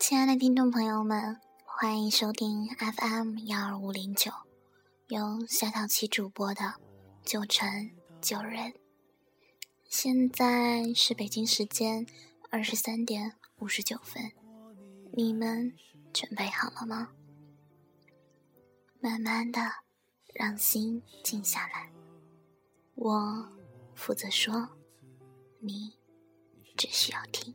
亲爱的听众朋友们，欢迎收听 FM 幺二五零九，由小小七主播的九成九人。现在是北京时间二十三点五十九分，你们准备好了吗？慢慢的，让心静下来。我负责说，你只需要听。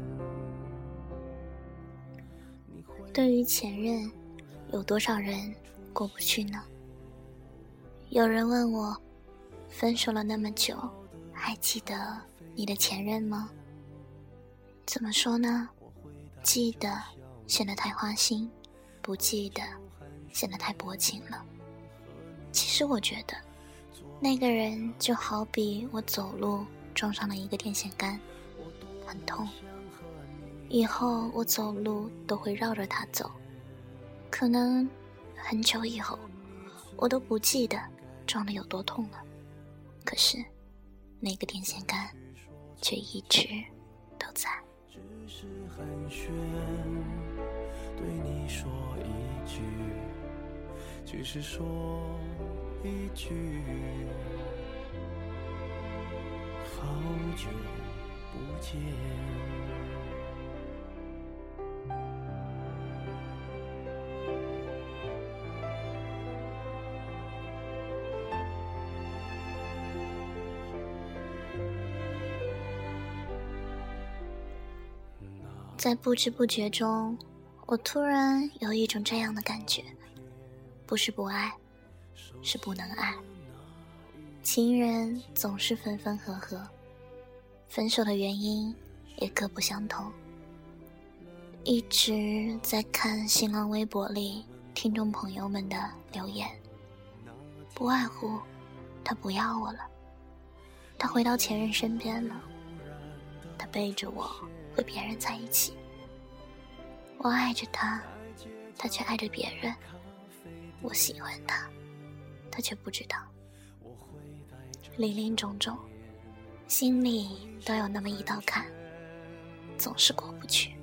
对于前任，有多少人过不去呢？有人问我，分手了那么久，还记得你的前任吗？怎么说呢？记得显得太花心，不记得显得太薄情了。其实我觉得，那个人就好比我走路撞上了一个电线杆，很痛。以后我走路都会绕着它走，可能很久以后，我都不记得撞的有多痛了。可是，那个电线杆却一直都在。只是寒暄对你说一句，只是说一句，好久不见。在不知不觉中，我突然有一种这样的感觉：不是不爱，是不能爱。情人总是分分合合，分手的原因也各不相同。一直在看新浪微博里听众朋友们的留言，不外乎他不要我了，他回到前任身边了，他背着我。和别人在一起，我爱着他，他却爱着别人；我喜欢他，他却不知道。林林种种，心里都有那么一道坎，总是过不去。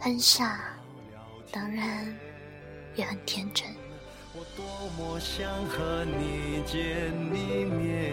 很傻，当然也很天真。我多么想和你见一面，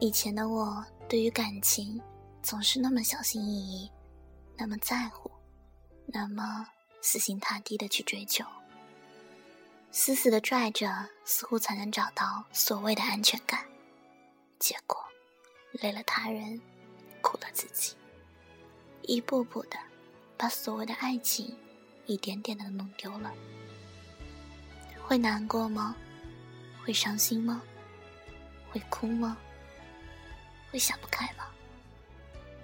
以前的我对于感情总是那么小心翼翼，那么在乎，那么死心塌地的去追求，死死的拽着，似乎才能找到所谓的安全感。结果累了他人，苦了自己，一步步的把所谓的爱情一点点的弄丢了。会难过吗？会伤心吗？会哭吗？会想不开吗？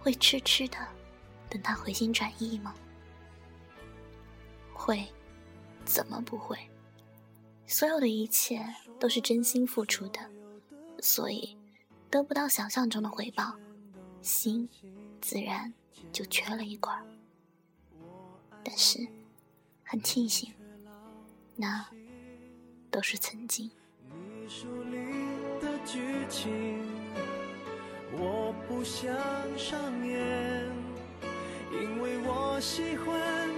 会痴痴的等他回心转意吗？会，怎么不会？所有的一切都是真心付出的，所以得不到想象中的回报，心自然就缺了一块。但是很庆幸，那都是曾经。我不想上演，因为我喜欢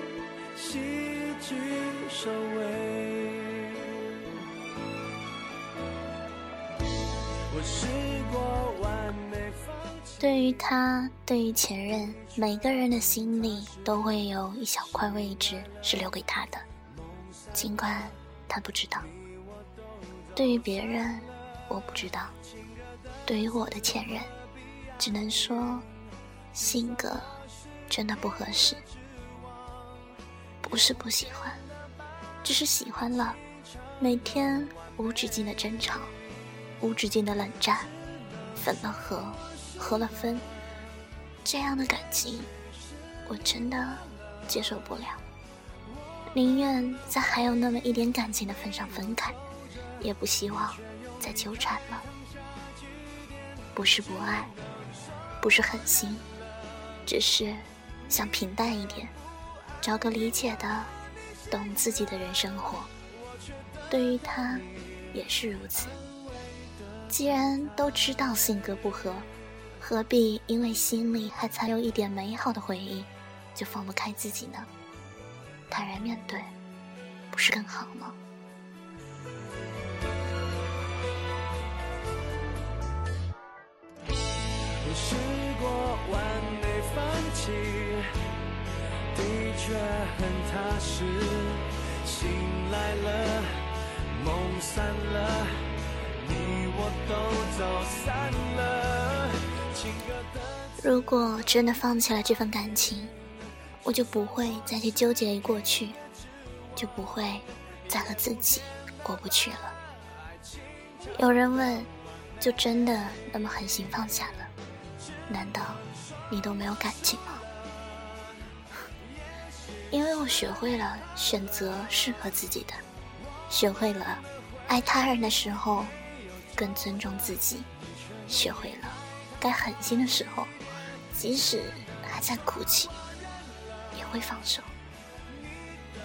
喜剧收尾。我试过完美。对于他，对于前任，每个人的心里都会有一小块位置是留给他的，尽管他不知道。对于别人，我不知道；对于我的前任，只能说性格真的不合适，不是不喜欢，只是喜欢了，每天无止境的争吵，无止境的冷战，分了合，合了分，这样的感情，我真的接受不了，宁愿在还有那么一点感情的份上分开。也不希望再纠缠了。不是不爱，不是狠心，只是想平淡一点，找个理解的、懂自己的人生活。对于他，也是如此。既然都知道性格不合，何必因为心里还残留一点美好的回忆，就放不开自己呢？坦然面对，不是更好吗？试过完美放弃，的确很踏实。醒来了，梦散了，你我都走散了。如果真的放弃了这份感情，我就不会再去纠结于过去，就不会再和自己过不去了。有人问，就真的那么狠心放下了？难道你都没有感情吗？因为我学会了选择适合自己的，学会了爱他人的时候更尊重自己，学会了该狠心的时候，即使还在哭泣，也会放手。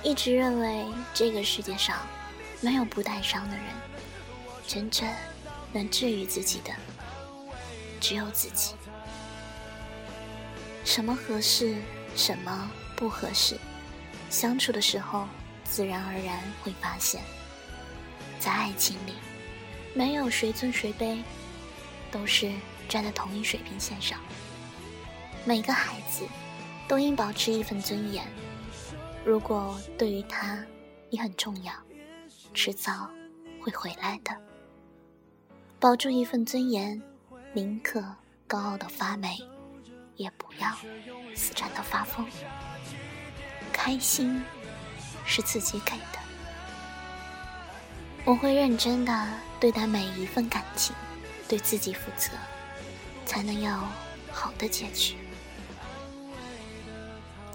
一直认为这个世界上没有不带伤的人，真正能治愈自己的只有自己。什么合适，什么不合适，相处的时候自然而然会发现。在爱情里，没有谁尊谁卑，都是站在同一水平线上。每个孩子都应保持一份尊严。如果对于他你很重要，迟早会回来的。保住一份尊严，宁可高傲的发霉。也不要死缠到发疯。开心是自己给的，我会认真的对待每一份感情，对自己负责，才能有好的结局。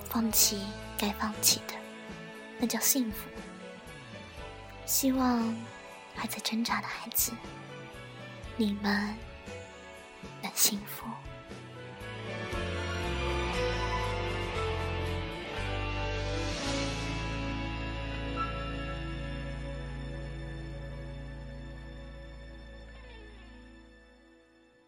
放弃该放弃的，那叫幸福。希望还在挣扎的孩子，你们能幸福。